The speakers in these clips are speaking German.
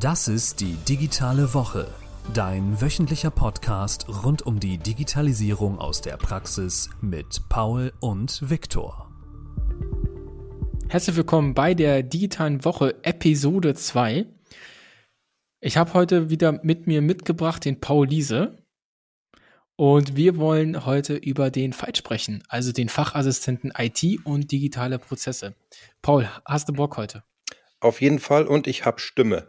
Das ist die digitale Woche, dein wöchentlicher Podcast rund um die Digitalisierung aus der Praxis mit Paul und Viktor. Herzlich willkommen bei der digitalen Woche Episode 2. Ich habe heute wieder mit mir mitgebracht den Paul Liese. Und wir wollen heute über den Fight sprechen, also den Fachassistenten IT und digitale Prozesse. Paul, hast du Bock heute? Auf jeden Fall und ich habe Stimme.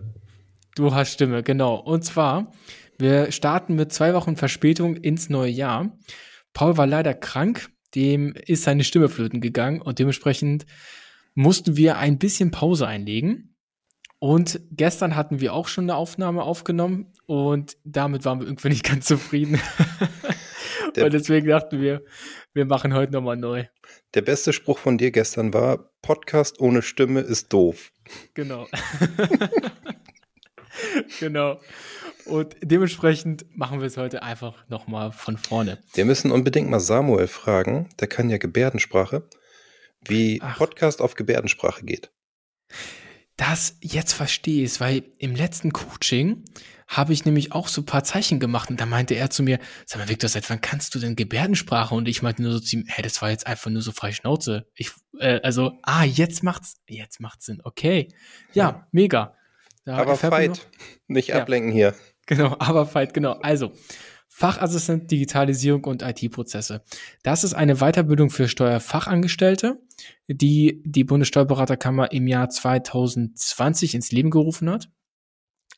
Du hast Stimme, genau. Und zwar, wir starten mit zwei Wochen Verspätung ins neue Jahr. Paul war leider krank, dem ist seine Stimme flöten gegangen und dementsprechend mussten wir ein bisschen Pause einlegen. Und gestern hatten wir auch schon eine Aufnahme aufgenommen und damit waren wir irgendwie nicht ganz zufrieden. und deswegen dachten wir, wir machen heute nochmal neu. Der beste Spruch von dir gestern war, Podcast ohne Stimme ist doof. Genau. genau. Und dementsprechend machen wir es heute einfach nochmal von vorne. Wir müssen unbedingt mal Samuel fragen, der kann ja Gebärdensprache, wie Ach. Podcast auf Gebärdensprache geht das jetzt verstehe ich, weil im letzten Coaching habe ich nämlich auch so ein paar Zeichen gemacht und da meinte er zu mir, sag mal, Victor, seit wann kannst du denn Gebärdensprache? Und ich meinte nur so zu ihm, hey, das war jetzt einfach nur so frei Schnauze. Ich, äh, also, ah, jetzt macht's, jetzt macht's Sinn. Okay. Ja, ja. mega. Da aber Fight, nicht ablenken ja. hier. Genau, aber Fight, genau. Also, Fachassistent Digitalisierung und IT-Prozesse. Das ist eine Weiterbildung für Steuerfachangestellte, die die Bundessteuerberaterkammer im Jahr 2020 ins Leben gerufen hat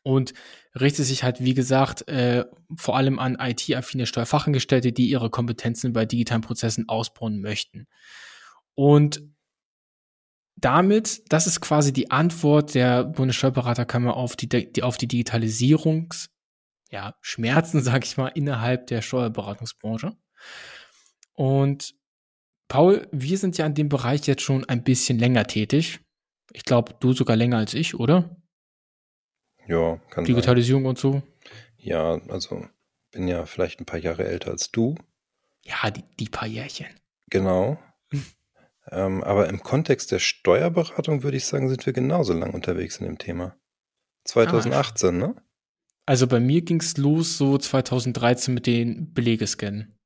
und richtet sich halt, wie gesagt, äh, vor allem an IT-affine Steuerfachangestellte, die ihre Kompetenzen bei digitalen Prozessen ausbauen möchten. Und damit, das ist quasi die Antwort der Bundessteuerberaterkammer auf die, die auf die Digitalisierungs- ja, Schmerzen, sag ich mal, innerhalb der Steuerberatungsbranche. Und Paul, wir sind ja in dem Bereich jetzt schon ein bisschen länger tätig. Ich glaube, du sogar länger als ich, oder? Ja, kann Digitalisierung sein. und so. Ja, also bin ja vielleicht ein paar Jahre älter als du. Ja, die, die paar Jährchen. Genau. ähm, aber im Kontext der Steuerberatung würde ich sagen, sind wir genauso lang unterwegs in dem Thema. 2018, ah, ne? Also bei mir ging es los so 2013 mit den Belegescannen.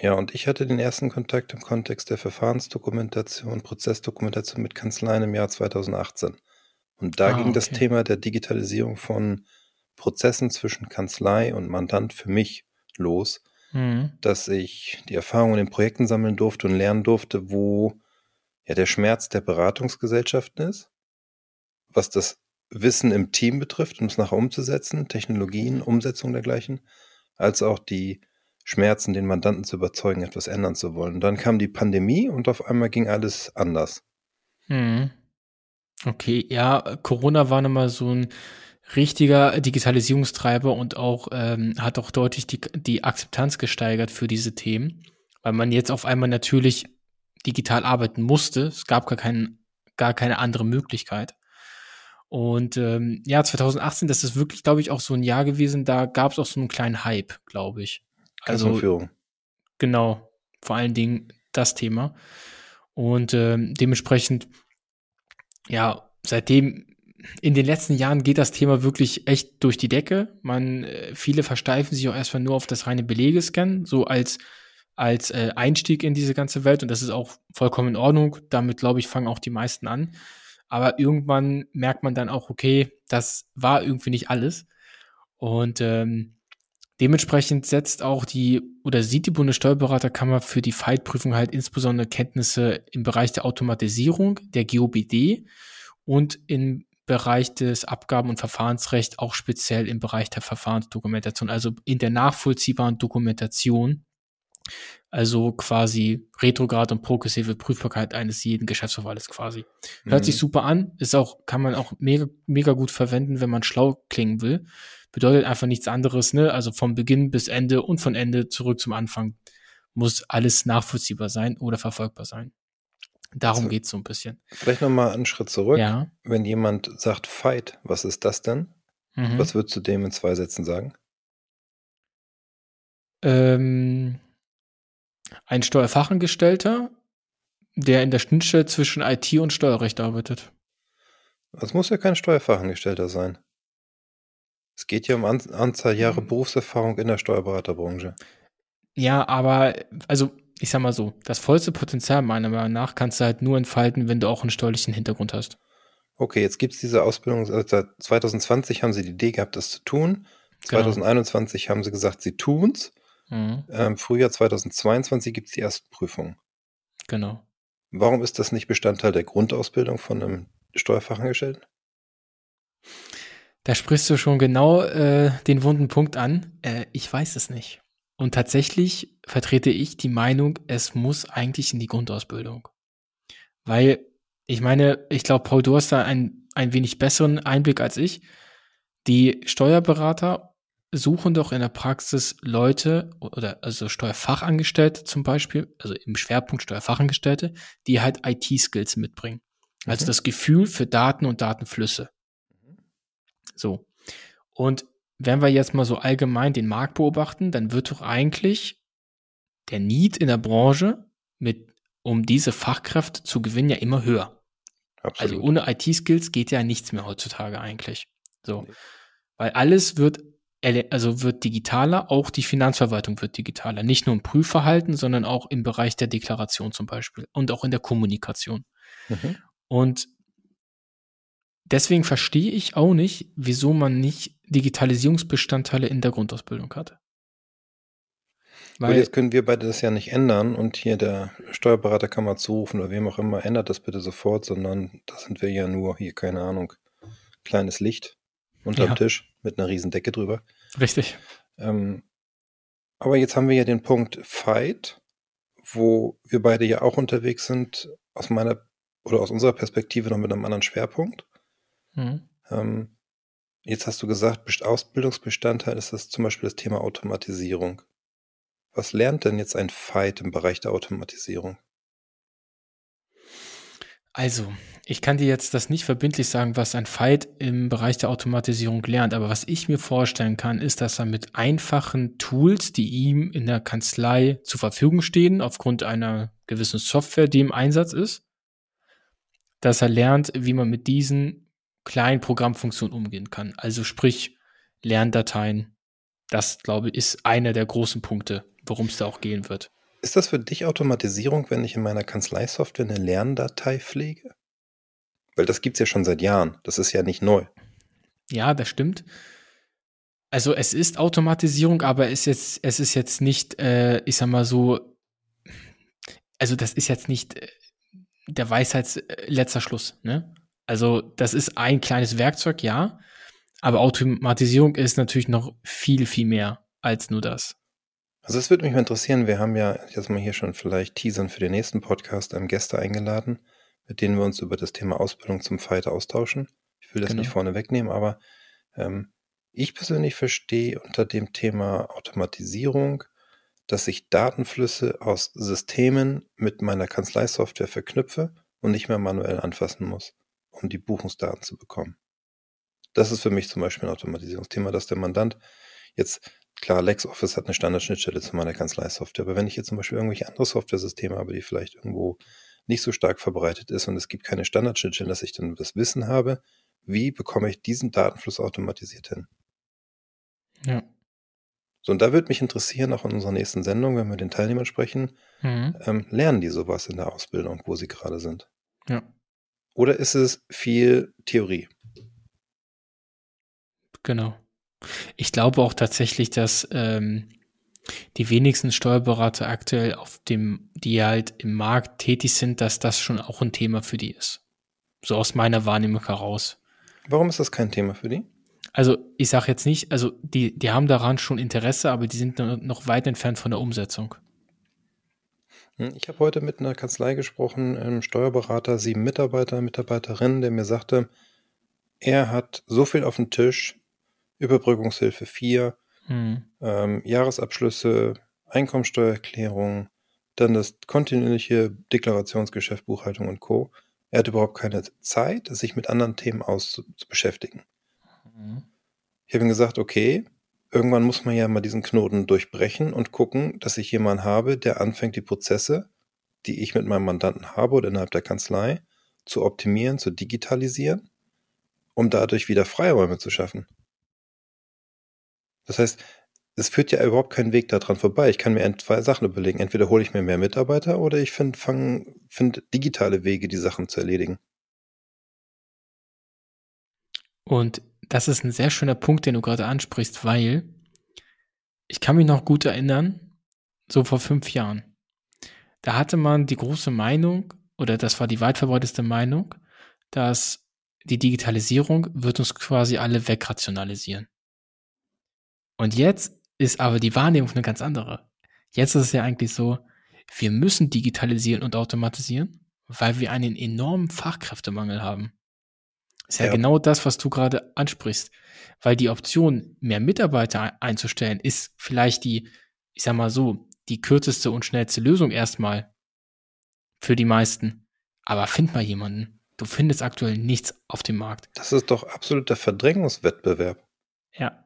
Ja, und ich hatte den ersten Kontakt im Kontext der Verfahrensdokumentation, Prozessdokumentation mit Kanzleien im Jahr 2018. Und da ah, ging okay. das Thema der Digitalisierung von Prozessen zwischen Kanzlei und Mandant für mich los, mhm. dass ich die Erfahrungen in Projekten sammeln durfte und lernen durfte, wo ja der Schmerz der Beratungsgesellschaften ist, was das Wissen im Team betrifft, um es nachher umzusetzen, Technologien, Umsetzung dergleichen, als auch die Schmerzen, den Mandanten zu überzeugen, etwas ändern zu wollen. Dann kam die Pandemie und auf einmal ging alles anders. Hm. Okay, ja, Corona war nochmal so ein richtiger Digitalisierungstreiber und auch ähm, hat auch deutlich die, die Akzeptanz gesteigert für diese Themen, weil man jetzt auf einmal natürlich digital arbeiten musste. Es gab gar, kein, gar keine andere Möglichkeit. Und ähm, ja, 2018, das ist wirklich, glaube ich, auch so ein Jahr gewesen, da gab es auch so einen kleinen Hype, glaube ich. Also, genau, vor allen Dingen das Thema. Und ähm, dementsprechend, ja, seitdem in den letzten Jahren geht das Thema wirklich echt durch die Decke. Man, äh, viele versteifen sich auch erstmal nur auf das reine Belegescan, so als als äh, Einstieg in diese ganze Welt und das ist auch vollkommen in Ordnung. Damit glaube ich fangen auch die meisten an. Aber irgendwann merkt man dann auch, okay, das war irgendwie nicht alles. Und ähm, dementsprechend setzt auch die oder sieht die Bundessteuerberaterkammer für die Fightprüfung halt insbesondere Kenntnisse im Bereich der Automatisierung, der GOBD und im Bereich des Abgaben- und Verfahrensrechts, auch speziell im Bereich der Verfahrensdokumentation, also in der nachvollziehbaren Dokumentation also quasi retrograd und progressive Prüfbarkeit eines jeden Geschäftsverfalls quasi. Hört mhm. sich super an, ist auch, kann man auch mega, mega gut verwenden, wenn man schlau klingen will. Bedeutet einfach nichts anderes, ne? Also vom Beginn bis Ende und von Ende zurück zum Anfang muss alles nachvollziehbar sein oder verfolgbar sein. Darum also, geht's so ein bisschen. Vielleicht nochmal einen Schritt zurück. Ja. Wenn jemand sagt Fight, was ist das denn? Mhm. Was würdest du dem in zwei Sätzen sagen? Ähm, ein Steuerfachangestellter, der in der Schnittstelle zwischen IT und Steuerrecht arbeitet. Das muss ja kein Steuerfachangestellter sein. Es geht ja um An Anzahl Jahre mhm. Berufserfahrung in der Steuerberaterbranche. Ja, aber also ich sag mal so, das vollste Potenzial meiner Meinung nach kannst du halt nur entfalten, wenn du auch einen steuerlichen Hintergrund hast. Okay, jetzt gibt es diese Ausbildung, also seit 2020 haben sie die Idee gehabt, das zu tun. 2021 genau. haben sie gesagt, sie tun's. Mhm. Ähm, Frühjahr 2022 gibt es die ersten Prüfungen. Genau. Warum ist das nicht Bestandteil der Grundausbildung von einem Steuerfachangestellten? Da sprichst du schon genau äh, den wunden Punkt an. Äh, ich weiß es nicht. Und tatsächlich vertrete ich die Meinung, es muss eigentlich in die Grundausbildung. Weil, ich meine, ich glaube, Paul, du hast da ein, ein wenig besseren Einblick als ich. Die Steuerberater suchen doch in der Praxis Leute oder also Steuerfachangestellte zum Beispiel, also im Schwerpunkt Steuerfachangestellte, die halt IT-Skills mitbringen. Also mhm. das Gefühl für Daten und Datenflüsse. So. Und wenn wir jetzt mal so allgemein den Markt beobachten, dann wird doch eigentlich der Need in der Branche mit, um diese Fachkräfte zu gewinnen, ja immer höher. Absolut. Also ohne IT-Skills geht ja nichts mehr heutzutage eigentlich. So. Weil alles wird, also wird digitaler, auch die Finanzverwaltung wird digitaler. Nicht nur im Prüfverhalten, sondern auch im Bereich der Deklaration zum Beispiel und auch in der Kommunikation. Mhm. Und deswegen verstehe ich auch nicht, wieso man nicht Digitalisierungsbestandteile in der Grundausbildung hat. Weil jetzt können wir beide das ja nicht ändern und hier der Steuerberater kann mal zurufen oder wem auch immer, ändert das bitte sofort, sondern da sind wir ja nur hier, keine Ahnung, kleines Licht unterm ja. Tisch mit einer riesen Decke drüber. Richtig. Ähm, aber jetzt haben wir ja den Punkt Fight, wo wir beide ja auch unterwegs sind, aus meiner oder aus unserer Perspektive noch mit einem anderen Schwerpunkt. Mhm. Ähm, jetzt hast du gesagt, Ausbildungsbestandteil ist das zum Beispiel das Thema Automatisierung. Was lernt denn jetzt ein Fight im Bereich der Automatisierung? Also, ich kann dir jetzt das nicht verbindlich sagen, was ein Fight im Bereich der Automatisierung lernt, aber was ich mir vorstellen kann, ist, dass er mit einfachen Tools, die ihm in der Kanzlei zur Verfügung stehen, aufgrund einer gewissen Software, die im Einsatz ist, dass er lernt, wie man mit diesen kleinen Programmfunktionen umgehen kann. Also sprich Lerndateien. Das, glaube ich, ist einer der großen Punkte, worum es da auch gehen wird. Ist das für dich Automatisierung, wenn ich in meiner Kanzleisoftware eine Lerndatei pflege? Weil das gibt es ja schon seit Jahren. Das ist ja nicht neu. Ja, das stimmt. Also es ist Automatisierung, aber es ist jetzt, es ist jetzt nicht, äh, ich sag mal so, also das ist jetzt nicht äh, der Weisheits äh, letzter Schluss, ne? Also das ist ein kleines Werkzeug, ja, aber Automatisierung ist natürlich noch viel, viel mehr als nur das. Also es würde mich mal interessieren, wir haben ja jetzt mal hier schon vielleicht Teasern für den nächsten Podcast einem Gäste eingeladen, mit denen wir uns über das Thema Ausbildung zum Fighter austauschen. Ich will das genau. nicht vorne wegnehmen, aber ähm, ich persönlich verstehe unter dem Thema Automatisierung, dass ich Datenflüsse aus Systemen mit meiner Kanzleisoftware verknüpfe und nicht mehr manuell anfassen muss um die Buchungsdaten zu bekommen. Das ist für mich zum Beispiel ein Automatisierungsthema, dass der Mandant jetzt, klar, LexOffice hat eine Standardschnittstelle zu meiner Kanzleisoftware, aber wenn ich jetzt zum Beispiel irgendwelche andere Software-Systeme habe, die vielleicht irgendwo nicht so stark verbreitet ist und es gibt keine Standardschnittstelle, dass ich dann das Wissen habe, wie bekomme ich diesen Datenfluss automatisiert hin? Ja. So, und da würde mich interessieren, auch in unserer nächsten Sendung, wenn wir den Teilnehmern sprechen, mhm. ähm, lernen die sowas in der Ausbildung, wo sie gerade sind? Ja. Oder ist es viel Theorie? Genau. Ich glaube auch tatsächlich, dass ähm, die wenigsten Steuerberater aktuell auf dem, die halt im Markt tätig sind, dass das schon auch ein Thema für die ist. So aus meiner Wahrnehmung heraus. Warum ist das kein Thema für die? Also ich sage jetzt nicht, also die, die haben daran schon Interesse, aber die sind noch weit entfernt von der Umsetzung. Hm, ich habe heute mit einer Kanzlei gesprochen, einem Steuerberater, sieben Mitarbeiter, Mitarbeiterinnen, der mir sagte, er hat so viel auf dem Tisch, Überbrückungshilfe 4, hm. ähm, Jahresabschlüsse, Einkommensteuererklärung, dann das kontinuierliche Deklarationsgeschäft, Buchhaltung und Co. Er hat überhaupt keine Zeit, sich mit anderen Themen auszubeschäftigen. Hm. Ich habe ihm gesagt, okay, irgendwann muss man ja mal diesen Knoten durchbrechen und gucken, dass ich jemanden habe, der anfängt, die Prozesse, die ich mit meinem Mandanten habe oder innerhalb der Kanzlei, zu optimieren, zu digitalisieren, um dadurch wieder Freiräume zu schaffen. Das heißt, es führt ja überhaupt keinen Weg daran vorbei. Ich kann mir zwei Sachen überlegen. Entweder hole ich mir mehr Mitarbeiter oder ich finde find digitale Wege, die Sachen zu erledigen. Und das ist ein sehr schöner Punkt, den du gerade ansprichst, weil ich kann mich noch gut erinnern, so vor fünf Jahren. Da hatte man die große Meinung, oder das war die weit verbreiteste Meinung, dass die Digitalisierung wird uns quasi alle wegrationalisieren. Und jetzt ist aber die Wahrnehmung eine ganz andere. Jetzt ist es ja eigentlich so, wir müssen digitalisieren und automatisieren, weil wir einen enormen Fachkräftemangel haben. Ist ja, ja, genau das, was du gerade ansprichst. Weil die Option, mehr Mitarbeiter einzustellen, ist vielleicht die, ich sag mal so, die kürzeste und schnellste Lösung erstmal für die meisten. Aber find mal jemanden. Du findest aktuell nichts auf dem Markt. Das ist doch absoluter Verdrängungswettbewerb. Ja.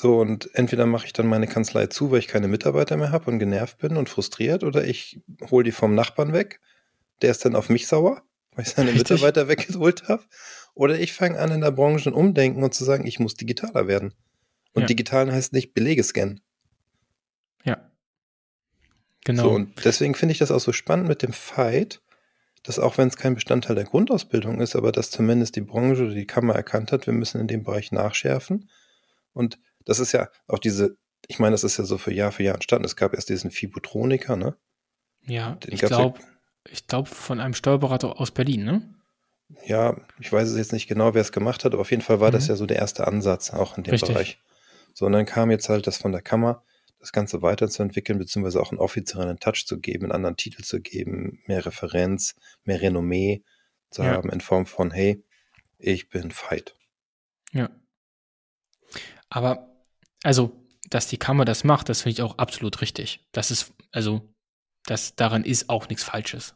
So, und entweder mache ich dann meine Kanzlei zu, weil ich keine Mitarbeiter mehr habe und genervt bin und frustriert, oder ich hole die vom Nachbarn weg. Der ist dann auf mich sauer, weil ich seine Richtig. Mitarbeiter weggeholt habe. Oder ich fange an, in der Branche ein umdenken und zu sagen, ich muss digitaler werden. Und ja. digital heißt nicht Belege scannen. Ja. Genau. So, und deswegen finde ich das auch so spannend mit dem Fight, dass auch wenn es kein Bestandteil der Grundausbildung ist, aber dass zumindest die Branche oder die Kammer erkannt hat, wir müssen in dem Bereich nachschärfen. Und das ist ja auch diese, ich meine, das ist ja so für Jahr für Jahr entstanden. Es gab erst diesen Fibutroniker, ne? Ja, Den ich glaube, ja, ich glaube von einem Steuerberater aus Berlin, ne? Ja, ich weiß es jetzt nicht genau, wer es gemacht hat, aber auf jeden Fall war mhm. das ja so der erste Ansatz, auch in dem Richtig. Bereich. So, und dann kam jetzt halt das von der Kammer, das Ganze weiterzuentwickeln, beziehungsweise auch einen offiziellen Touch zu geben, einen anderen Titel zu geben, mehr Referenz, mehr Renommee zu ja. haben in Form von, hey, ich bin Fight. Ja. Aber also, dass die Kammer das macht, das finde ich auch absolut richtig. Das ist, also, das, daran ist auch nichts Falsches.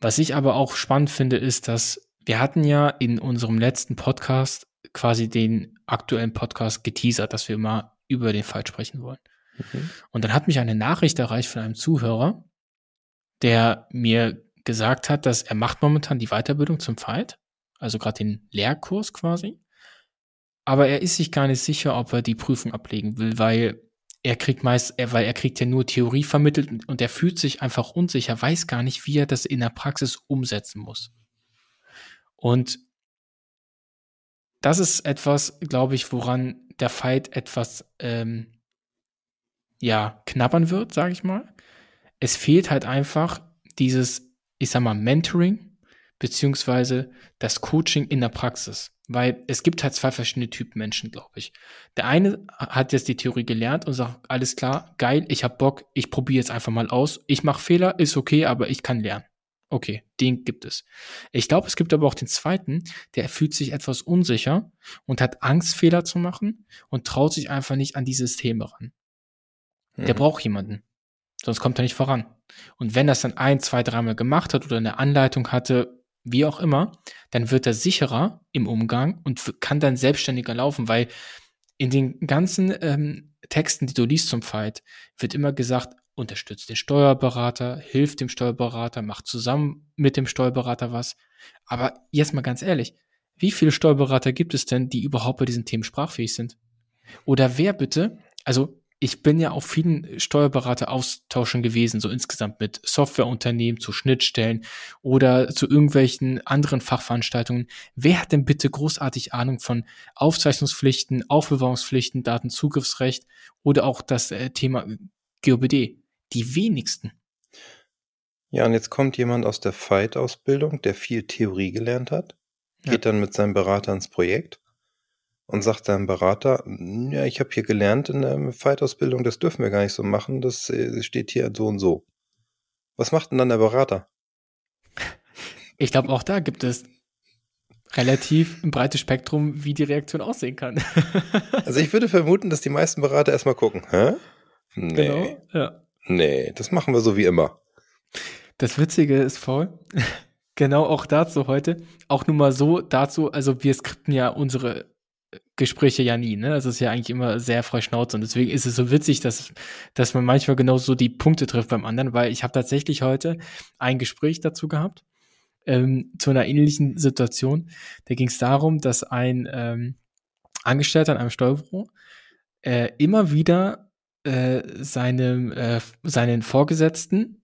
Was ich aber auch spannend finde, ist, dass wir hatten ja in unserem letzten Podcast quasi den aktuellen Podcast geteasert, dass wir mal über den Fall sprechen wollen. Mhm. Und dann hat mich eine Nachricht erreicht von einem Zuhörer, der mir gesagt hat, dass er macht momentan die Weiterbildung zum Fight, also gerade den Lehrkurs quasi. Aber er ist sich gar nicht sicher, ob er die Prüfung ablegen will, weil er kriegt meist, er, weil er kriegt ja nur Theorie vermittelt und er fühlt sich einfach unsicher, weiß gar nicht, wie er das in der Praxis umsetzen muss. Und das ist etwas, glaube ich, woran der Fight etwas ähm, ja knabbern wird, sage ich mal. Es fehlt halt einfach dieses, ich sag mal, Mentoring beziehungsweise das Coaching in der Praxis. Weil es gibt halt zwei verschiedene Typen Menschen, glaube ich. Der eine hat jetzt die Theorie gelernt und sagt, alles klar, geil, ich habe Bock, ich probiere jetzt einfach mal aus. Ich mache Fehler, ist okay, aber ich kann lernen. Okay, den gibt es. Ich glaube, es gibt aber auch den zweiten, der fühlt sich etwas unsicher und hat Angst, Fehler zu machen und traut sich einfach nicht an die Systeme ran. Der mhm. braucht jemanden. Sonst kommt er nicht voran. Und wenn das dann ein, zwei, dreimal gemacht hat oder eine Anleitung hatte, wie auch immer, dann wird er sicherer im Umgang und kann dann selbstständiger laufen, weil in den ganzen ähm, Texten, die du liest zum Fight, wird immer gesagt, unterstützt den Steuerberater, hilft dem Steuerberater, macht zusammen mit dem Steuerberater was. Aber jetzt mal ganz ehrlich, wie viele Steuerberater gibt es denn, die überhaupt bei diesen Themen sprachfähig sind? Oder wer bitte, also ich bin ja auf vielen Steuerberater-Austauschen gewesen, so insgesamt mit Softwareunternehmen zu Schnittstellen oder zu irgendwelchen anderen Fachveranstaltungen. Wer hat denn bitte großartig Ahnung von Aufzeichnungspflichten, Aufbewahrungspflichten, Datenzugriffsrecht oder auch das äh, Thema GOBD? Die wenigsten. Ja, und jetzt kommt jemand aus der Fight-Ausbildung, der viel Theorie gelernt hat, geht ja. dann mit seinem Berater ins Projekt und sagt deinem Berater, ja, ich habe hier gelernt in der Fight-Ausbildung, das dürfen wir gar nicht so machen, das äh, steht hier so und so. Was macht denn dann der Berater? Ich glaube, auch da gibt es relativ ein breites Spektrum, wie die Reaktion aussehen kann. also ich würde vermuten, dass die meisten Berater erstmal gucken, hä? Nee. Genau, ja. Nee, das machen wir so wie immer. Das Witzige ist voll. genau auch dazu heute. Auch nur mal so dazu, also wir skripten ja unsere Gespräche ja nie, ne? Es ist ja eigentlich immer sehr frei Schnauze und deswegen ist es so witzig, dass, dass man manchmal genau so die Punkte trifft beim anderen, weil ich habe tatsächlich heute ein Gespräch dazu gehabt, ähm, zu einer ähnlichen Situation. Da ging es darum, dass ein, ähm, Angestellter in einem Steuerbüro, äh, immer wieder äh, seinem, äh, seinen Vorgesetzten,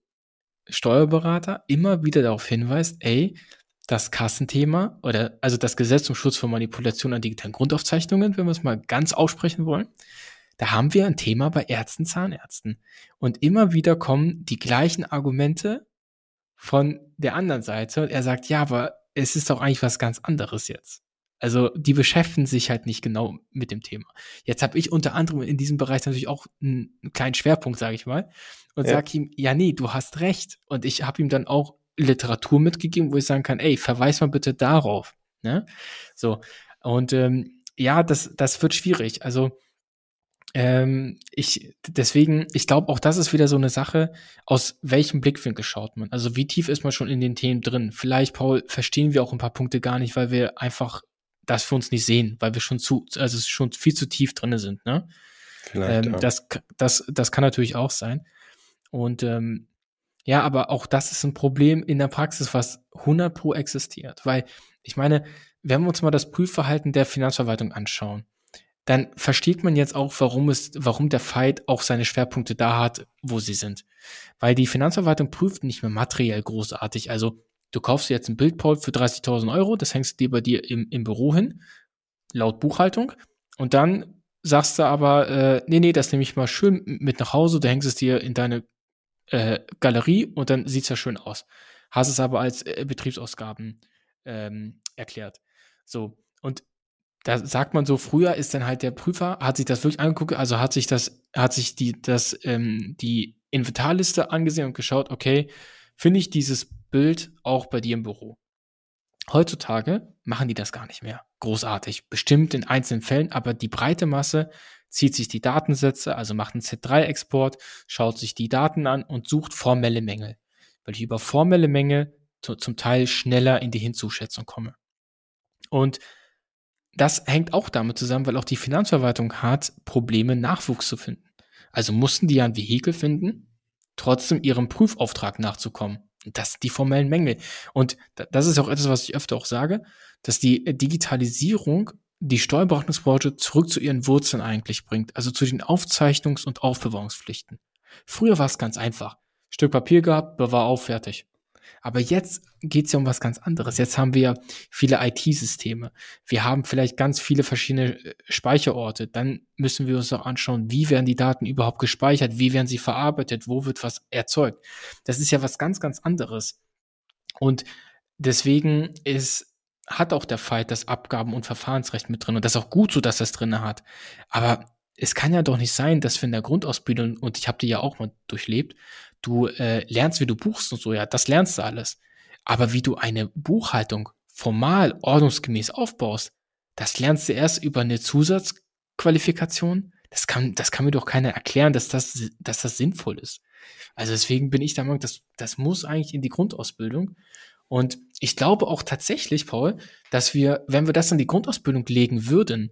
Steuerberater, immer wieder darauf hinweist, ey, das Kassenthema oder also das Gesetz zum Schutz vor Manipulation an digitalen Grundaufzeichnungen, wenn wir es mal ganz aussprechen wollen, da haben wir ein Thema bei Ärzten, Zahnärzten. Und immer wieder kommen die gleichen Argumente von der anderen Seite und er sagt, ja, aber es ist doch eigentlich was ganz anderes jetzt. Also die beschäftigen sich halt nicht genau mit dem Thema. Jetzt habe ich unter anderem in diesem Bereich natürlich auch einen, einen kleinen Schwerpunkt, sage ich mal, und ja. sage ihm, ja, nee, du hast recht. Und ich habe ihm dann auch Literatur mitgegeben, wo ich sagen kann, ey, verweis mal bitte darauf. Ne? So. Und ähm, ja, das, das wird schwierig. Also ähm, ich, deswegen, ich glaube, auch das ist wieder so eine Sache, aus welchem Blickwinkel schaut man. Also wie tief ist man schon in den Themen drin? Vielleicht, Paul, verstehen wir auch ein paar Punkte gar nicht, weil wir einfach das für uns nicht sehen, weil wir schon zu, also schon viel zu tief drinne sind, ne? Vielleicht, ähm, ja. das, das, das kann natürlich auch sein. Und ähm, ja, aber auch das ist ein Problem in der Praxis, was 100 pro existiert. Weil, ich meine, wenn wir uns mal das Prüfverhalten der Finanzverwaltung anschauen, dann versteht man jetzt auch, warum es, warum der Fight auch seine Schwerpunkte da hat, wo sie sind. Weil die Finanzverwaltung prüft nicht mehr materiell großartig. Also du kaufst jetzt ein Bildpult für 30.000 Euro, das hängst du dir bei dir im, im Büro hin, laut Buchhaltung. Und dann sagst du aber, äh, nee, nee, das nehme ich mal schön mit nach Hause, du hängst es dir in deine äh, Galerie und dann sieht's ja schön aus. Hast es aber als äh, Betriebsausgaben ähm, erklärt. So, und da sagt man so, früher ist dann halt der Prüfer, hat sich das wirklich angeguckt, also hat sich das, hat sich die, das, ähm, die Inventarliste angesehen und geschaut, okay, finde ich dieses Bild auch bei dir im Büro. Heutzutage machen die das gar nicht mehr. Großartig. Bestimmt in einzelnen Fällen, aber die breite Masse zieht sich die Datensätze, also macht einen Z3-Export, schaut sich die Daten an und sucht formelle Mängel. Weil ich über formelle Mängel zum Teil schneller in die Hinzuschätzung komme. Und das hängt auch damit zusammen, weil auch die Finanzverwaltung hat Probleme, Nachwuchs zu finden. Also mussten die ja ein Vehikel finden, trotzdem ihrem Prüfauftrag nachzukommen. Das sind die formellen Mängel. Und das ist auch etwas, was ich öfter auch sage, dass die Digitalisierung die Steuerberatungsbranche zurück zu ihren Wurzeln eigentlich bringt, also zu den Aufzeichnungs- und Aufbewahrungspflichten. Früher war es ganz einfach. Stück Papier gehabt, bewahr auf, fertig. Aber jetzt geht es ja um was ganz anderes. Jetzt haben wir viele IT-Systeme. Wir haben vielleicht ganz viele verschiedene äh, Speicherorte. Dann müssen wir uns auch anschauen, wie werden die Daten überhaupt gespeichert, wie werden sie verarbeitet, wo wird was erzeugt. Das ist ja was ganz, ganz anderes. Und deswegen ist hat auch der Fight das Abgaben- und Verfahrensrecht mit drin. Und das ist auch gut so, dass das drin hat. Aber es kann ja doch nicht sein, dass wir in der Grundausbildung, und ich habe die ja auch mal durchlebt, du äh, lernst, wie du buchst und so, ja, das lernst du alles. Aber wie du eine Buchhaltung formal, ordnungsgemäß aufbaust, das lernst du erst über eine Zusatzqualifikation. Das kann, das kann mir doch keiner erklären, dass das, dass das sinnvoll ist. Also deswegen bin ich der Meinung, das, das muss eigentlich in die Grundausbildung. Und ich glaube auch tatsächlich, Paul, dass wir, wenn wir das in die Grundausbildung legen würden,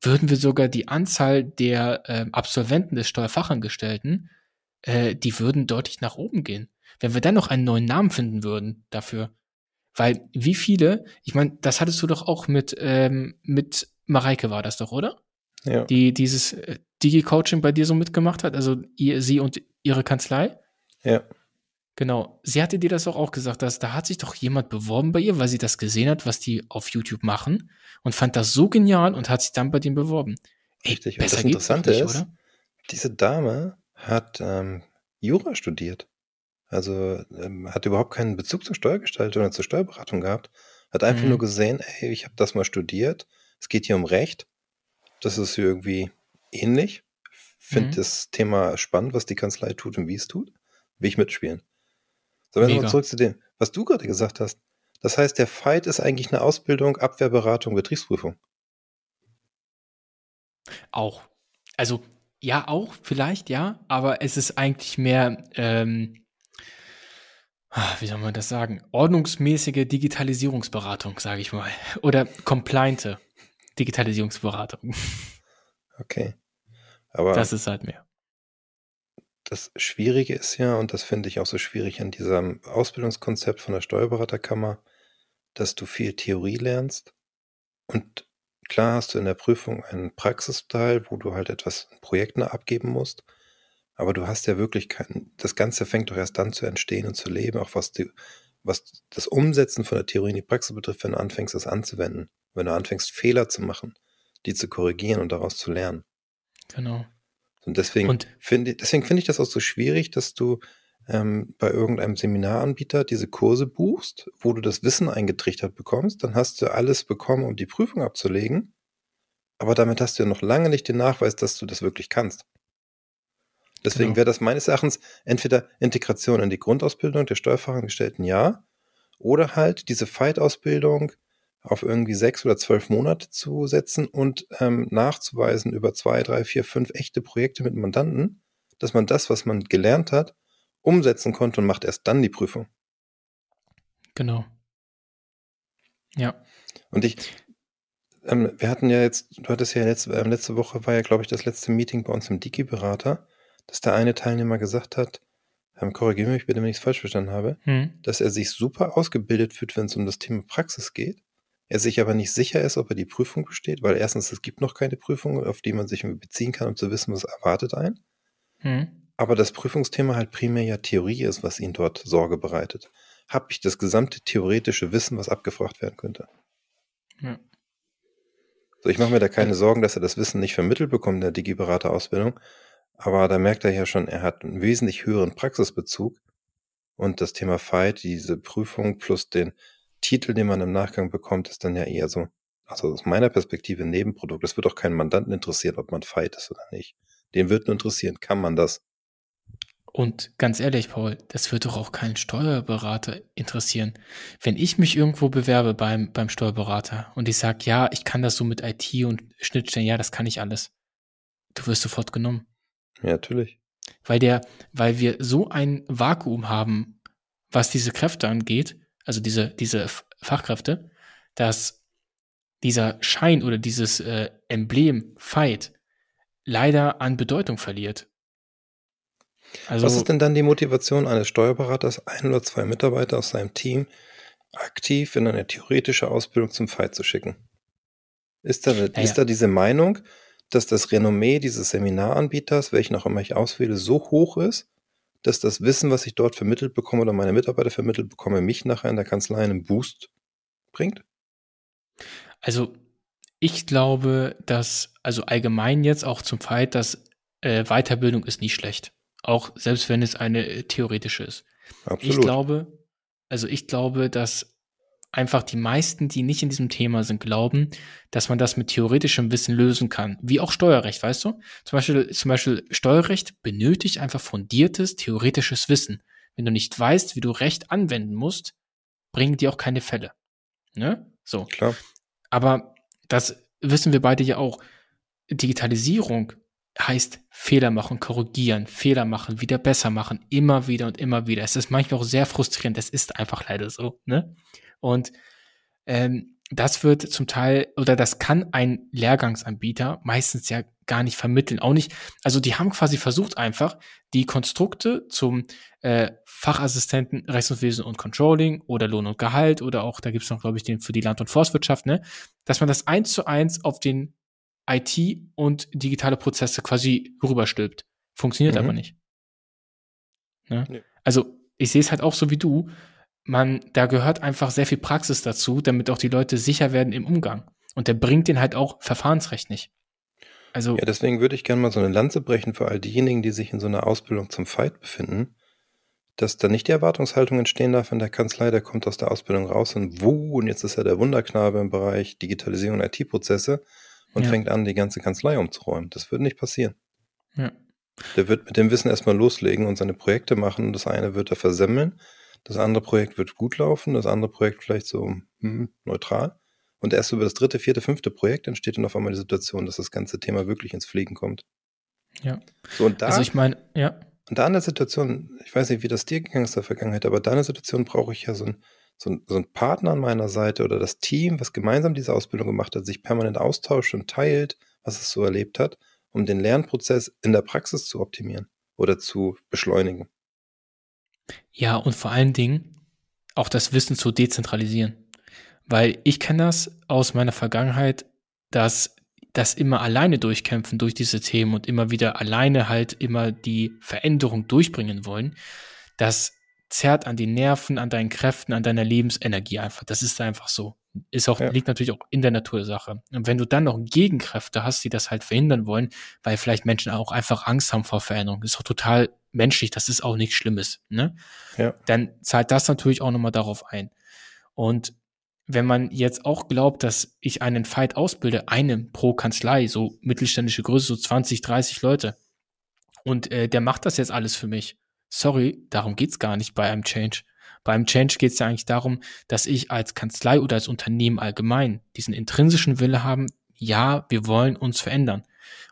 würden wir sogar die Anzahl der äh, Absolventen des Steuerfachangestellten, äh, die würden deutlich nach oben gehen. Wenn wir dann noch einen neuen Namen finden würden dafür. Weil wie viele, ich meine, das hattest du doch auch mit, ähm, mit Mareike war das doch, oder? Ja. Die dieses äh, Digi-Coaching bei dir so mitgemacht hat, also ihr, sie und ihre Kanzlei. Ja. Genau. Sie hatte dir das auch, auch gesagt, dass da hat sich doch jemand beworben bei ihr, weil sie das gesehen hat, was die auf YouTube machen und fand das so genial und hat sich dann bei denen beworben. Ey, Richtig. Und das Interessante nicht, ist, oder? diese Dame hat ähm, Jura studiert. Also ähm, hat überhaupt keinen Bezug zur Steuergestaltung oder zur Steuerberatung gehabt. Hat einfach mhm. nur gesehen, ey, ich habe das mal studiert. Es geht hier um Recht. Das ist irgendwie ähnlich. Finde mhm. das Thema spannend, was die Kanzlei tut und wie es tut. Will ich mitspielen. So, wenn wir zurück zu dem, was du gerade gesagt hast. Das heißt, der Fight ist eigentlich eine Ausbildung, Abwehrberatung, Betriebsprüfung. Auch. Also, ja, auch, vielleicht, ja, aber es ist eigentlich mehr, ähm, wie soll man das sagen? Ordnungsmäßige Digitalisierungsberatung, sage ich mal. Oder compliante Digitalisierungsberatung. Okay. Aber das ist halt mehr das Schwierige ist ja, und das finde ich auch so schwierig an diesem Ausbildungskonzept von der Steuerberaterkammer, dass du viel Theorie lernst und Klar hast du in der Prüfung einen Praxisteil, wo du halt etwas Projekten abgeben musst, aber du hast ja wirklich kein, das Ganze fängt doch erst dann zu entstehen und zu leben, auch was die, was das Umsetzen von der Theorie in die Praxis betrifft, wenn du anfängst, es anzuwenden, wenn du anfängst, Fehler zu machen, die zu korrigieren und daraus zu lernen. Genau. Und deswegen finde deswegen finde ich das auch so schwierig, dass du ähm, bei irgendeinem Seminaranbieter diese Kurse buchst, wo du das Wissen eingetrichtert bekommst, dann hast du alles bekommen, um die Prüfung abzulegen, aber damit hast du ja noch lange nicht den Nachweis, dass du das wirklich kannst. Deswegen genau. wäre das meines Erachtens entweder Integration in die Grundausbildung der Steuerfachangestellten, ja, oder halt diese Fight-Ausbildung auf irgendwie sechs oder zwölf Monate zu setzen und ähm, nachzuweisen über zwei, drei, vier, fünf echte Projekte mit Mandanten, dass man das, was man gelernt hat, umsetzen konnte und macht erst dann die Prüfung. Genau. Ja. Und ich, ähm, wir hatten ja jetzt, du hattest ja letzte, äh, letzte Woche war ja, glaube ich, das letzte Meeting bei uns im Digi-Berater dass der eine Teilnehmer gesagt hat, ähm, korrigiere mich bitte, wenn ich es falsch verstanden habe, hm. dass er sich super ausgebildet fühlt, wenn es um das Thema Praxis geht. Er sich aber nicht sicher ist, ob er die Prüfung besteht, weil erstens, es gibt noch keine Prüfung, auf die man sich beziehen kann, um zu wissen, was erwartet ein. Hm. Aber das Prüfungsthema halt primär ja Theorie ist, was ihn dort Sorge bereitet. Habe ich das gesamte theoretische Wissen, was abgefragt werden könnte? Ja. So, ich mache mir da keine Sorgen, dass er das Wissen nicht vermittelt bekommt in der Digi-Berater-Ausbildung, aber da merkt er ja schon, er hat einen wesentlich höheren Praxisbezug. Und das Thema Fight, diese Prüfung plus den Titel, den man im Nachgang bekommt, ist dann ja eher so, also aus meiner Perspektive ein Nebenprodukt. Es wird auch keinen Mandanten interessieren, ob man Fight ist oder nicht. Den wird nur interessieren, kann man das? Und ganz ehrlich, Paul, das wird doch auch keinen Steuerberater interessieren. Wenn ich mich irgendwo bewerbe beim, beim Steuerberater und ich sage, ja, ich kann das so mit IT und Schnittstellen, ja, das kann ich alles. Du wirst sofort genommen. Ja, natürlich. Weil der, weil wir so ein Vakuum haben, was diese Kräfte angeht, also diese, diese Fachkräfte, dass dieser Schein oder dieses äh, Emblem Fight leider an Bedeutung verliert. Also, Was ist denn dann die Motivation eines Steuerberaters, ein oder zwei Mitarbeiter aus seinem Team aktiv in eine theoretische Ausbildung zum Fight zu schicken? Ist da, ja, ist da diese Meinung, dass das Renommee dieses Seminaranbieters, welchen auch immer ich auswähle, so hoch ist, dass das Wissen, was ich dort vermittelt bekomme oder meine Mitarbeiter vermittelt bekomme, mich nachher in der Kanzlei einen Boost bringt? Also ich glaube, dass, also allgemein jetzt auch zum Fight, dass äh, Weiterbildung ist nie schlecht. Auch selbst wenn es eine äh, theoretische ist. Absolut. Ich glaube, also ich glaube, dass einfach die meisten, die nicht in diesem Thema sind, glauben, dass man das mit theoretischem Wissen lösen kann. Wie auch Steuerrecht, weißt du? Zum Beispiel, zum Beispiel Steuerrecht benötigt einfach fundiertes, theoretisches Wissen. Wenn du nicht weißt, wie du Recht anwenden musst, bringen die auch keine Fälle. Ne? So. Klar. Aber das wissen wir beide ja auch. Digitalisierung heißt Fehler machen, korrigieren, Fehler machen, wieder besser machen, immer wieder und immer wieder. Es ist manchmal auch sehr frustrierend. Es ist einfach leider so, ne? Und ähm, das wird zum Teil oder das kann ein Lehrgangsanbieter meistens ja gar nicht vermitteln. Auch nicht, also die haben quasi versucht einfach, die Konstrukte zum äh, Fachassistenten Rechnungswesen und Controlling oder Lohn und Gehalt oder auch, da gibt's noch, glaube ich, den für die Land- und Forstwirtschaft, ne, dass man das eins zu eins auf den IT und digitale Prozesse quasi rüberstülpt. Funktioniert mhm. aber nicht. Ne? Nee. Also ich sehe es halt auch so wie du man, da gehört einfach sehr viel Praxis dazu, damit auch die Leute sicher werden im Umgang. Und der bringt den halt auch Verfahrensrecht nicht. Also. Ja, deswegen würde ich gerne mal so eine Lanze brechen für all diejenigen, die sich in so einer Ausbildung zum Fight befinden, dass da nicht die Erwartungshaltung entstehen darf in der Kanzlei, der kommt aus der Ausbildung raus und wuh, und jetzt ist er der Wunderknabe im Bereich Digitalisierung und IT-Prozesse und ja. fängt an, die ganze Kanzlei umzuräumen. Das würde nicht passieren. Ja. Der wird mit dem Wissen erstmal loslegen und seine Projekte machen das eine wird er versemmeln das andere Projekt wird gut laufen, das andere Projekt vielleicht so hm, neutral. Und erst über das dritte, vierte, fünfte Projekt entsteht dann auf einmal die Situation, dass das ganze Thema wirklich ins Fliegen kommt. Ja. So, und da, also ich meine, ja. Und da in der Situation, ich weiß nicht, wie das dir gegangen ist in der Vergangenheit, aber da in der Situation brauche ich ja so ein, so, ein, so einen Partner an meiner Seite oder das Team, was gemeinsam diese Ausbildung gemacht hat, sich permanent austauscht und teilt, was es so erlebt hat, um den Lernprozess in der Praxis zu optimieren oder zu beschleunigen. Ja, und vor allen Dingen auch das Wissen zu dezentralisieren. Weil ich kenne das aus meiner Vergangenheit, dass das immer alleine durchkämpfen durch diese Themen und immer wieder alleine halt immer die Veränderung durchbringen wollen, das zerrt an die Nerven, an deinen Kräften, an deiner Lebensenergie einfach. Das ist einfach so. Ist auch, ja. liegt natürlich auch in der Natur der Sache. Und wenn du dann noch Gegenkräfte hast, die das halt verhindern wollen, weil vielleicht Menschen auch einfach Angst haben vor Veränderung, ist auch total menschlich, das ist auch nichts Schlimmes, ne? Ja. Dann zahlt das natürlich auch nochmal darauf ein. Und wenn man jetzt auch glaubt, dass ich einen Fight ausbilde, einen pro Kanzlei, so mittelständische Größe, so 20, 30 Leute, und äh, der macht das jetzt alles für mich, sorry, darum geht's gar nicht bei einem Change. Beim Change geht es ja eigentlich darum, dass ich als Kanzlei oder als Unternehmen allgemein diesen intrinsischen Wille haben, ja, wir wollen uns verändern.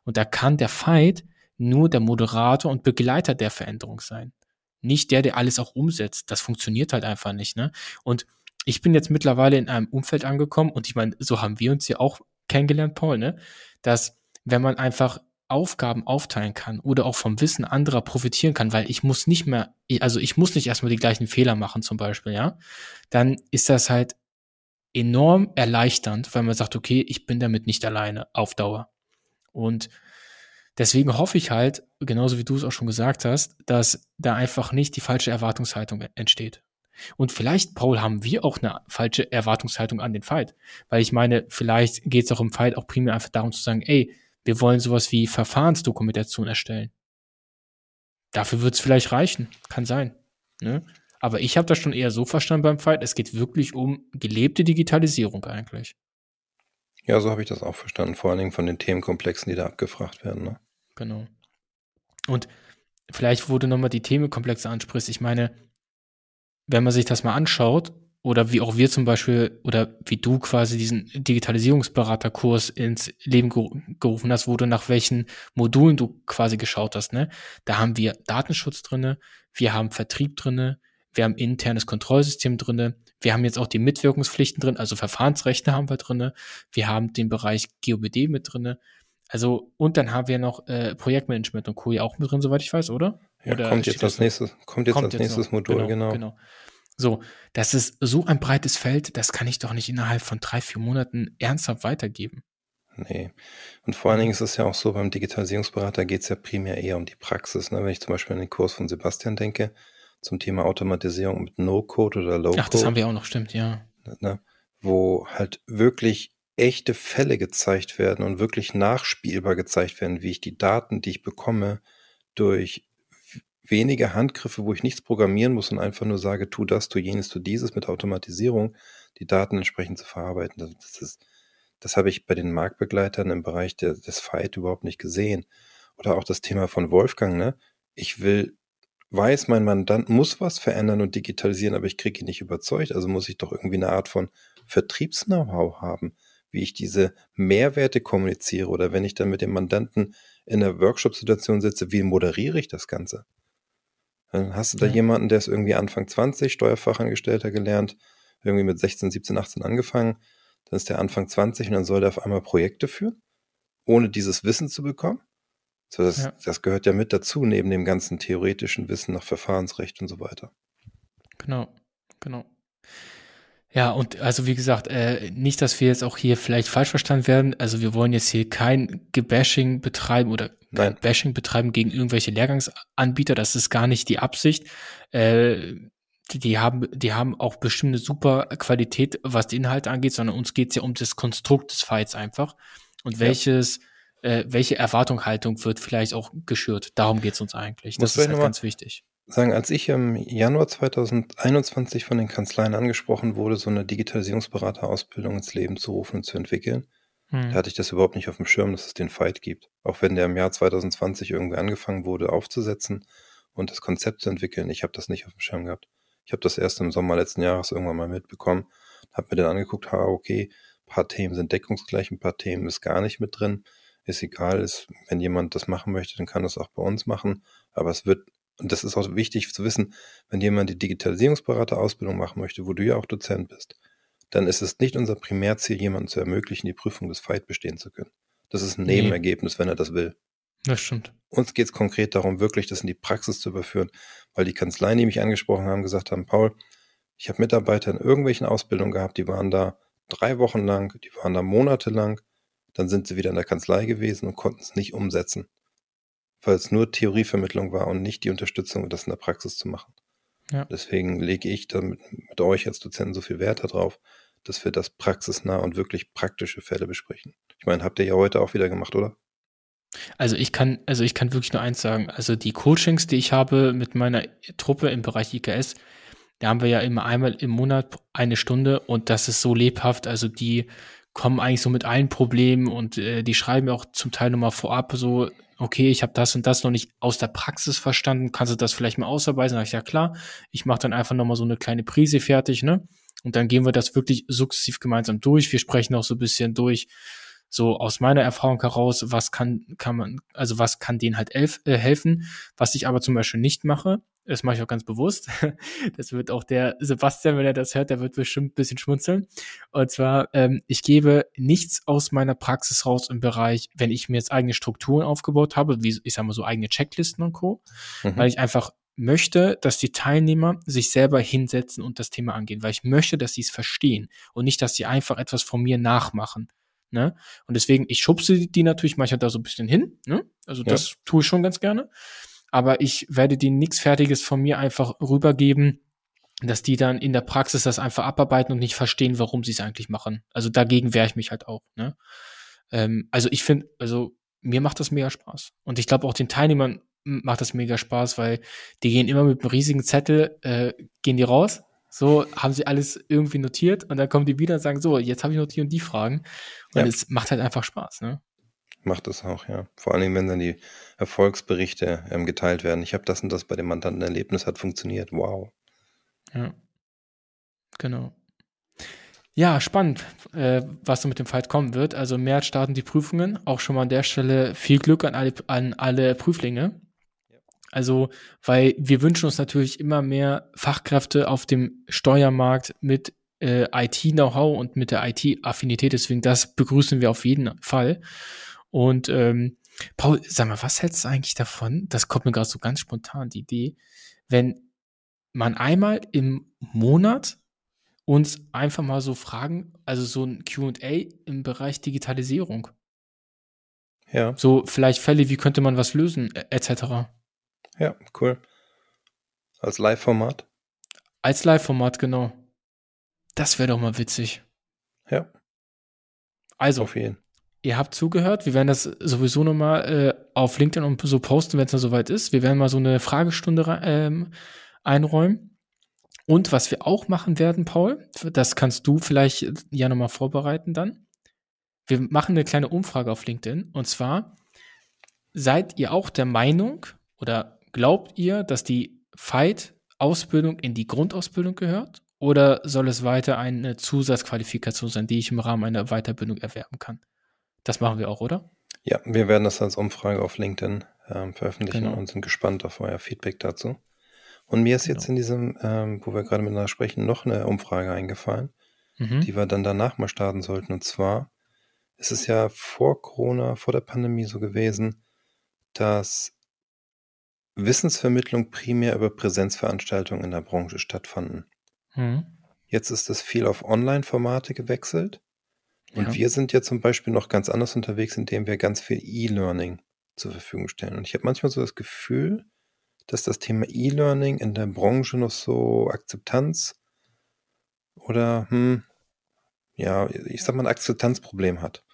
Und da kann der Fight nur der Moderator und Begleiter der Veränderung sein. Nicht der, der alles auch umsetzt. Das funktioniert halt einfach nicht. Ne? Und ich bin jetzt mittlerweile in einem Umfeld angekommen und ich meine, so haben wir uns ja auch kennengelernt, Paul, ne? dass wenn man einfach Aufgaben aufteilen kann oder auch vom Wissen anderer profitieren kann, weil ich muss nicht mehr, also ich muss nicht erstmal die gleichen Fehler machen zum Beispiel, ja, dann ist das halt enorm erleichternd, weil man sagt, okay, ich bin damit nicht alleine auf Dauer. Und deswegen hoffe ich halt, genauso wie du es auch schon gesagt hast, dass da einfach nicht die falsche Erwartungshaltung entsteht. Und vielleicht, Paul, haben wir auch eine falsche Erwartungshaltung an den Fight. Weil ich meine, vielleicht geht es auch im Fight auch primär einfach darum zu sagen, ey, wir wollen sowas wie Verfahrensdokumentation erstellen. Dafür wird es vielleicht reichen. Kann sein. Ne? Aber ich habe das schon eher so verstanden beim Fight, es geht wirklich um gelebte Digitalisierung eigentlich. Ja, so habe ich das auch verstanden. Vor allen Dingen von den Themenkomplexen, die da abgefragt werden. Ne? Genau. Und vielleicht, wo du nochmal die Themenkomplexe ansprichst, ich meine, wenn man sich das mal anschaut, oder wie auch wir zum Beispiel oder wie du quasi diesen Digitalisierungsberaterkurs ins Leben gerufen hast, wo du nach welchen Modulen du quasi geschaut hast, ne? Da haben wir Datenschutz drinne, wir haben Vertrieb drinne, wir haben internes Kontrollsystem drinne, wir haben jetzt auch die Mitwirkungspflichten drin, also Verfahrensrechte haben wir drinne, wir haben den Bereich GOBD mit drinne, also und dann haben wir noch äh, Projektmanagement und Co. ja auch mit drin, soweit ich weiß, oder? Ja, oder kommt jetzt als nächstes, kommt jetzt kommt als jetzt nächstes noch. Modul, genau. genau. genau. So, das ist so ein breites Feld, das kann ich doch nicht innerhalb von drei, vier Monaten ernsthaft weitergeben. Nee. Und vor allen Dingen ist es ja auch so, beim Digitalisierungsberater geht es ja primär eher um die Praxis. Ne? Wenn ich zum Beispiel an den Kurs von Sebastian denke, zum Thema Automatisierung mit No-Code oder Low-Code. Ach, das haben wir auch noch, stimmt, ja. Ne? Wo halt wirklich echte Fälle gezeigt werden und wirklich nachspielbar gezeigt werden, wie ich die Daten, die ich bekomme, durch wenige Handgriffe, wo ich nichts programmieren muss und einfach nur sage, tu das, tu jenes, tu dieses mit Automatisierung, die Daten entsprechend zu verarbeiten. Das, ist, das habe ich bei den Marktbegleitern im Bereich der, des Fight überhaupt nicht gesehen. Oder auch das Thema von Wolfgang, ne? Ich will, weiß, mein Mandant muss was verändern und digitalisieren, aber ich kriege ihn nicht überzeugt. Also muss ich doch irgendwie eine Art von Vertriebs-Know-how haben, wie ich diese Mehrwerte kommuniziere oder wenn ich dann mit dem Mandanten in einer Workshop-Situation sitze, wie moderiere ich das Ganze? Dann hast du da ja. jemanden, der ist irgendwie Anfang 20, Steuerfachangestellter gelernt, irgendwie mit 16, 17, 18 angefangen. Dann ist der Anfang 20 und dann soll der auf einmal Projekte führen, ohne dieses Wissen zu bekommen. So, das, ja. das gehört ja mit dazu, neben dem ganzen theoretischen Wissen nach Verfahrensrecht und so weiter. Genau, genau. Ja, und also wie gesagt, äh, nicht, dass wir jetzt auch hier vielleicht falsch verstanden werden. Also wir wollen jetzt hier kein Gebashing betreiben oder Nein. Bashing betreiben gegen irgendwelche Lehrgangsanbieter. Das ist gar nicht die Absicht. Äh, die haben, die haben auch bestimmt eine super Qualität, was die Inhalte angeht, sondern uns geht's ja um das Konstrukt des Fights einfach. Und welches, ja. äh, welche Erwartungshaltung wird vielleicht auch geschürt. Darum geht's uns eigentlich. Das ist halt ganz wichtig sagen, als ich im Januar 2021 von den Kanzleien angesprochen wurde, so eine Digitalisierungsberaterausbildung ins Leben zu rufen und zu entwickeln, hm. da hatte ich das überhaupt nicht auf dem Schirm, dass es den Fight gibt. Auch wenn der im Jahr 2020 irgendwie angefangen wurde aufzusetzen und das Konzept zu entwickeln, ich habe das nicht auf dem Schirm gehabt. Ich habe das erst im Sommer letzten Jahres irgendwann mal mitbekommen, habe mir dann angeguckt, ha, okay, ein paar Themen sind deckungsgleich, ein paar Themen ist gar nicht mit drin. Ist egal, ist, wenn jemand das machen möchte, dann kann das auch bei uns machen. Aber es wird und das ist auch wichtig zu wissen, wenn jemand die Digitalisierungsberaterausbildung machen möchte, wo du ja auch Dozent bist, dann ist es nicht unser Primärziel, jemandem zu ermöglichen, die Prüfung des Fight bestehen zu können. Das ist ein nee. Nebenergebnis, wenn er das will. Das stimmt. Uns geht es konkret darum, wirklich das in die Praxis zu überführen, weil die Kanzleien, die mich angesprochen haben, gesagt haben, Paul, ich habe Mitarbeiter in irgendwelchen Ausbildungen gehabt, die waren da drei Wochen lang, die waren da monatelang. dann sind sie wieder in der Kanzlei gewesen und konnten es nicht umsetzen, weil es nur Theorievermittlung war und nicht die Unterstützung, das in der Praxis zu machen. Ja. Deswegen lege ich damit mit euch als Dozenten so viel Wert darauf, dass wir das praxisnah und wirklich praktische Fälle besprechen. Ich meine, habt ihr ja heute auch wieder gemacht, oder? Also ich kann, also ich kann wirklich nur eins sagen. Also die Coachings, die ich habe mit meiner Truppe im Bereich IKS, da haben wir ja immer einmal im Monat eine Stunde und das ist so lebhaft. Also die kommen eigentlich so mit allen Problemen und äh, die schreiben auch zum Teil nochmal vorab so, okay, ich habe das und das noch nicht aus der Praxis verstanden, kannst du das vielleicht mal ausarbeiten? Sag ich, ja klar, ich mache dann einfach nochmal so eine kleine Prise fertig, ne? Und dann gehen wir das wirklich sukzessiv gemeinsam durch. Wir sprechen auch so ein bisschen durch, so aus meiner Erfahrung heraus, was kann, kann man, also was kann denen halt elf, äh, helfen, was ich aber zum Beispiel nicht mache, das mache ich auch ganz bewusst. Das wird auch der Sebastian, wenn er das hört, der wird bestimmt ein bisschen schmunzeln. Und zwar, ähm, ich gebe nichts aus meiner Praxis raus im Bereich, wenn ich mir jetzt eigene Strukturen aufgebaut habe, wie ich sage mal so eigene Checklisten und Co., mhm. weil ich einfach möchte, dass die Teilnehmer sich selber hinsetzen und das Thema angehen, weil ich möchte, dass sie es verstehen und nicht, dass sie einfach etwas von mir nachmachen. Ne? Und deswegen, ich schubse die natürlich manchmal da so ein bisschen hin. Ne? Also ja. das tue ich schon ganz gerne. Aber ich werde denen nichts Fertiges von mir einfach rübergeben, dass die dann in der Praxis das einfach abarbeiten und nicht verstehen, warum sie es eigentlich machen. Also dagegen wehre ich mich halt auch. Ne? Ähm, also ich finde, also mir macht das mega Spaß. Und ich glaube auch den Teilnehmern macht das mega Spaß, weil die gehen immer mit einem riesigen Zettel, äh, gehen die raus so haben sie alles irgendwie notiert und dann kommen die wieder und sagen, so, jetzt habe ich noch die und die Fragen. Und ja. es macht halt einfach Spaß, ne? Macht es auch, ja. Vor allem, wenn dann die Erfolgsberichte ähm, geteilt werden. Ich habe das und das bei dem Mandanten Erlebnis hat funktioniert. Wow. Ja. Genau. Ja, spannend, äh, was so mit dem Fight kommen wird. Also mehr starten die Prüfungen. Auch schon mal an der Stelle viel Glück an alle, an alle Prüflinge. Also, weil wir wünschen uns natürlich immer mehr Fachkräfte auf dem Steuermarkt mit äh, IT-Know-how und mit der IT-Affinität. Deswegen das begrüßen wir auf jeden Fall. Und ähm, Paul, sag mal, was hältst du eigentlich davon? Das kommt mir gerade so ganz spontan die Idee, wenn man einmal im Monat uns einfach mal so fragen, also so ein QA im Bereich Digitalisierung. Ja. So vielleicht Fälle, wie könnte man was lösen, etc. Ja, cool. Als Live-Format? Als Live-Format, genau. Das wäre doch mal witzig. Ja. Also, auf jeden. Ihr habt zugehört. Wir werden das sowieso nochmal äh, auf LinkedIn und so posten, wenn es dann soweit ist. Wir werden mal so eine Fragestunde ähm, einräumen. Und was wir auch machen werden, Paul, das kannst du vielleicht ja nochmal vorbereiten dann. Wir machen eine kleine Umfrage auf LinkedIn. Und zwar, seid ihr auch der Meinung oder Glaubt ihr, dass die Fight-Ausbildung in die Grundausbildung gehört? Oder soll es weiter eine Zusatzqualifikation sein, die ich im Rahmen einer Weiterbildung erwerben kann? Das machen wir auch, oder? Ja, wir werden das als Umfrage auf LinkedIn ähm, veröffentlichen genau. und sind gespannt auf euer Feedback dazu. Und mir ist genau. jetzt in diesem, ähm, wo wir gerade miteinander sprechen, noch eine Umfrage eingefallen, mhm. die wir dann danach mal starten sollten. Und zwar ist es ja vor Corona, vor der Pandemie so gewesen, dass Wissensvermittlung primär über Präsenzveranstaltungen in der Branche stattfanden. Mhm. Jetzt ist das viel auf Online-Formate gewechselt. Und ja. wir sind ja zum Beispiel noch ganz anders unterwegs, indem wir ganz viel E-Learning zur Verfügung stellen. Und ich habe manchmal so das Gefühl, dass das Thema E-Learning in der Branche noch so Akzeptanz oder, hm, ja, ich sag mal, ein Akzeptanzproblem hat.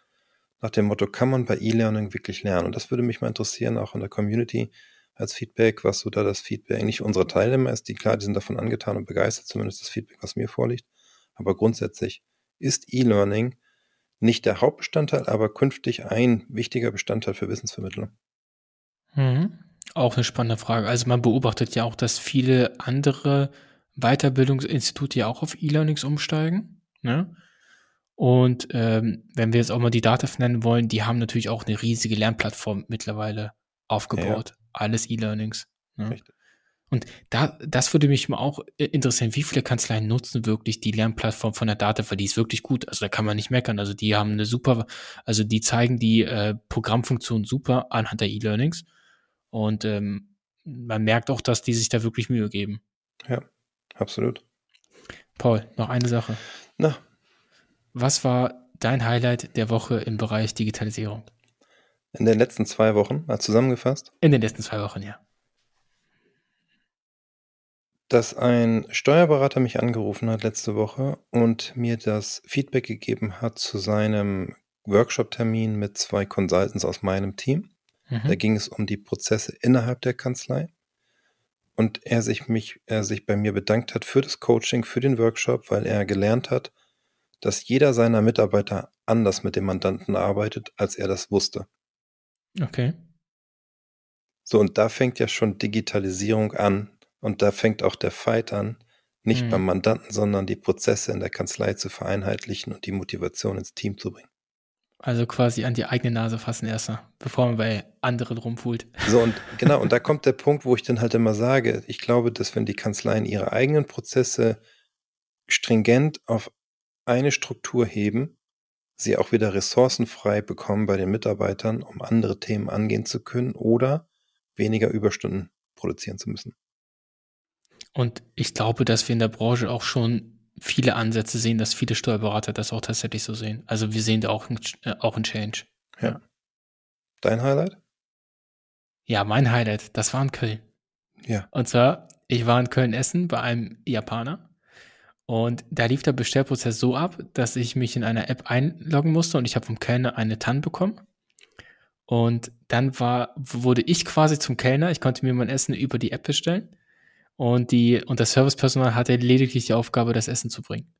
Nach dem Motto, kann man bei E-Learning wirklich lernen? Und das würde mich mal interessieren, auch in der Community, als Feedback, was so da das Feedback, eigentlich unsere Teilnehmer ist, die klar, die sind davon angetan und begeistert, zumindest das Feedback, was mir vorliegt. Aber grundsätzlich ist E-Learning nicht der Hauptbestandteil, aber künftig ein wichtiger Bestandteil für Wissensvermittlung. Mhm. Auch eine spannende Frage. Also man beobachtet ja auch, dass viele andere Weiterbildungsinstitute ja auch auf E-Learnings umsteigen. Ne? Und ähm, wenn wir jetzt auch mal die DATEV nennen wollen, die haben natürlich auch eine riesige Lernplattform mittlerweile aufgebaut. Ja alles E-Learnings. Ne? Und da, das würde mich mal auch interessieren, wie viele Kanzleien nutzen wirklich die Lernplattform von der Data, weil die ist wirklich gut. Also da kann man nicht meckern. Also die haben eine super, also die zeigen die äh, Programmfunktion super anhand der E-Learnings. Und ähm, man merkt auch, dass die sich da wirklich Mühe geben. Ja, absolut. Paul, noch eine Sache. Na. Was war dein Highlight der Woche im Bereich Digitalisierung? In den letzten zwei Wochen, mal zusammengefasst? In den letzten zwei Wochen, ja. Dass ein Steuerberater mich angerufen hat letzte Woche und mir das Feedback gegeben hat zu seinem Workshop-Termin mit zwei Consultants aus meinem Team. Mhm. Da ging es um die Prozesse innerhalb der Kanzlei. Und er sich mich, er sich bei mir bedankt hat für das Coaching, für den Workshop, weil er gelernt hat, dass jeder seiner Mitarbeiter anders mit dem Mandanten arbeitet, als er das wusste. Okay. So, und da fängt ja schon Digitalisierung an. Und da fängt auch der Fight an, nicht mhm. beim Mandanten, sondern die Prozesse in der Kanzlei zu vereinheitlichen und die Motivation ins Team zu bringen. Also quasi an die eigene Nase fassen erstmal, bevor man bei anderen rumfuhlt. So und genau, und da kommt der Punkt, wo ich dann halt immer sage, ich glaube, dass wenn die Kanzleien ihre eigenen Prozesse stringent auf eine Struktur heben, sie auch wieder ressourcenfrei bekommen bei den Mitarbeitern, um andere Themen angehen zu können oder weniger Überstunden produzieren zu müssen. Und ich glaube, dass wir in der Branche auch schon viele Ansätze sehen, dass viele Steuerberater das auch tatsächlich so sehen. Also wir sehen da auch, äh, auch einen Change. Ja. Dein Highlight? Ja, mein Highlight, das war in Köln. Ja. Und zwar, ich war in Köln essen bei einem Japaner und da lief der Bestellprozess so ab, dass ich mich in einer App einloggen musste und ich habe vom Kellner eine TAN bekommen. Und dann war, wurde ich quasi zum Kellner. Ich konnte mir mein Essen über die App bestellen. Und, die, und das Servicepersonal hatte lediglich die Aufgabe, das Essen zu bringen.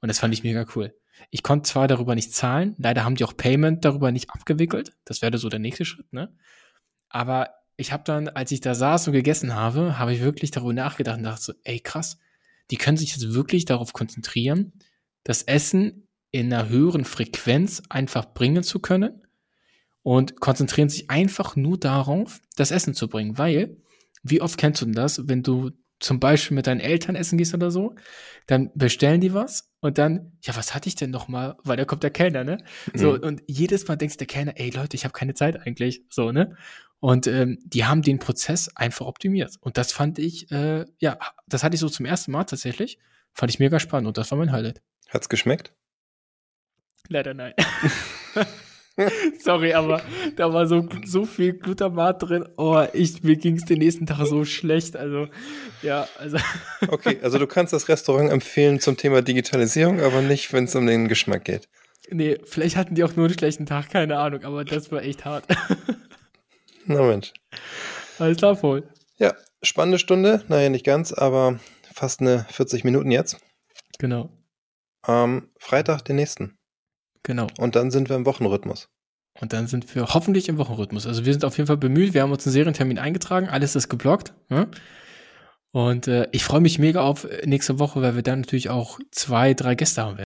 Und das fand ich mega cool. Ich konnte zwar darüber nicht zahlen, leider haben die auch Payment darüber nicht abgewickelt. Das wäre so der nächste Schritt, ne? Aber ich habe dann, als ich da saß und gegessen habe, habe ich wirklich darüber nachgedacht und dachte so, ey krass, die können sich jetzt wirklich darauf konzentrieren, das Essen in einer höheren Frequenz einfach bringen zu können und konzentrieren sich einfach nur darauf, das Essen zu bringen, weil wie oft kennst du das, wenn du zum Beispiel mit deinen Eltern essen gehst oder so, dann bestellen die was und dann, ja, was hatte ich denn noch mal? Weil da kommt der Kellner, ne? So, mhm. und jedes Mal denkst der Kellner, ey Leute, ich habe keine Zeit eigentlich, so, ne? Und ähm, die haben den Prozess einfach optimiert. Und das fand ich, äh, ja, das hatte ich so zum ersten Mal tatsächlich. Fand ich mega spannend und das war mein Highlight. Hat's geschmeckt? Leider nein. Sorry, aber da war so, so viel Glutamat drin. Oh, ich, mir ging es den nächsten Tag so schlecht. Also, ja, also. Okay, also du kannst das Restaurant empfehlen zum Thema Digitalisierung, aber nicht, wenn es um den Geschmack geht. Nee, vielleicht hatten die auch nur einen schlechten Tag, keine Ahnung, aber das war echt hart. Na Mensch. Alles klar, voll. Ja, spannende Stunde. Naja, nicht ganz, aber fast eine 40 Minuten jetzt. Genau. Am Freitag den nächsten. Genau. Und dann sind wir im Wochenrhythmus. Und dann sind wir hoffentlich im Wochenrhythmus. Also wir sind auf jeden Fall bemüht. Wir haben uns einen Serientermin eingetragen. Alles ist geblockt. Ja? Und äh, ich freue mich mega auf nächste Woche, weil wir dann natürlich auch zwei, drei Gäste haben werden.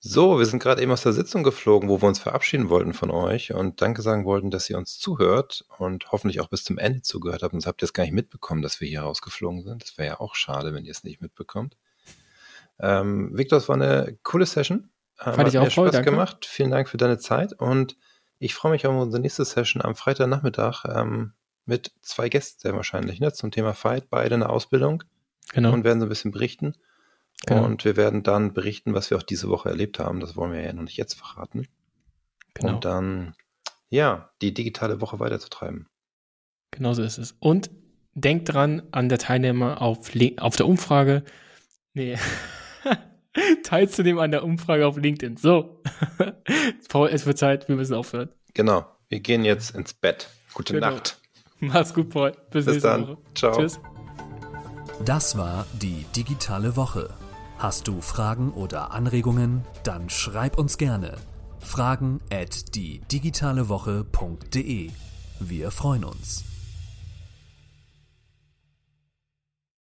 So, wir sind gerade eben aus der Sitzung geflogen, wo wir uns verabschieden wollten von euch und Danke sagen wollten, dass ihr uns zuhört und hoffentlich auch bis zum Ende zugehört habt. Sonst habt ihr es gar nicht mitbekommen, dass wir hier rausgeflogen sind. Das wäre ja auch schade, wenn ihr es nicht mitbekommt. Ähm, Victor, es war eine coole Session. Fand Hat ich auch voll, Spaß danke. gemacht. Vielen Dank für deine Zeit und ich freue mich auf unsere nächste Session am Freitagnachmittag ähm, mit zwei Gästen sehr wahrscheinlich ne, zum Thema Fight, beide in der Ausbildung genau. und werden so ein bisschen berichten. Genau. Und wir werden dann berichten, was wir auch diese Woche erlebt haben. Das wollen wir ja noch nicht jetzt verraten. Genau. Und dann, ja, die digitale Woche weiterzutreiben. Genau so ist es. Und denkt dran an der Teilnehmer auf, auf der Umfrage. Nee. teilzunehmen an der Umfrage auf LinkedIn. So. Paul, es wird Zeit, wir müssen aufhören. Genau. Wir gehen jetzt ins Bett. Gute genau. Nacht. Mach's gut, Paul. Bis, Bis nächste dann. Woche. Ciao. Tschüss. Das war die digitale Woche. Hast du Fragen oder Anregungen? Dann schreib uns gerne. Fragen at die digitale Woche.de. Wir freuen uns.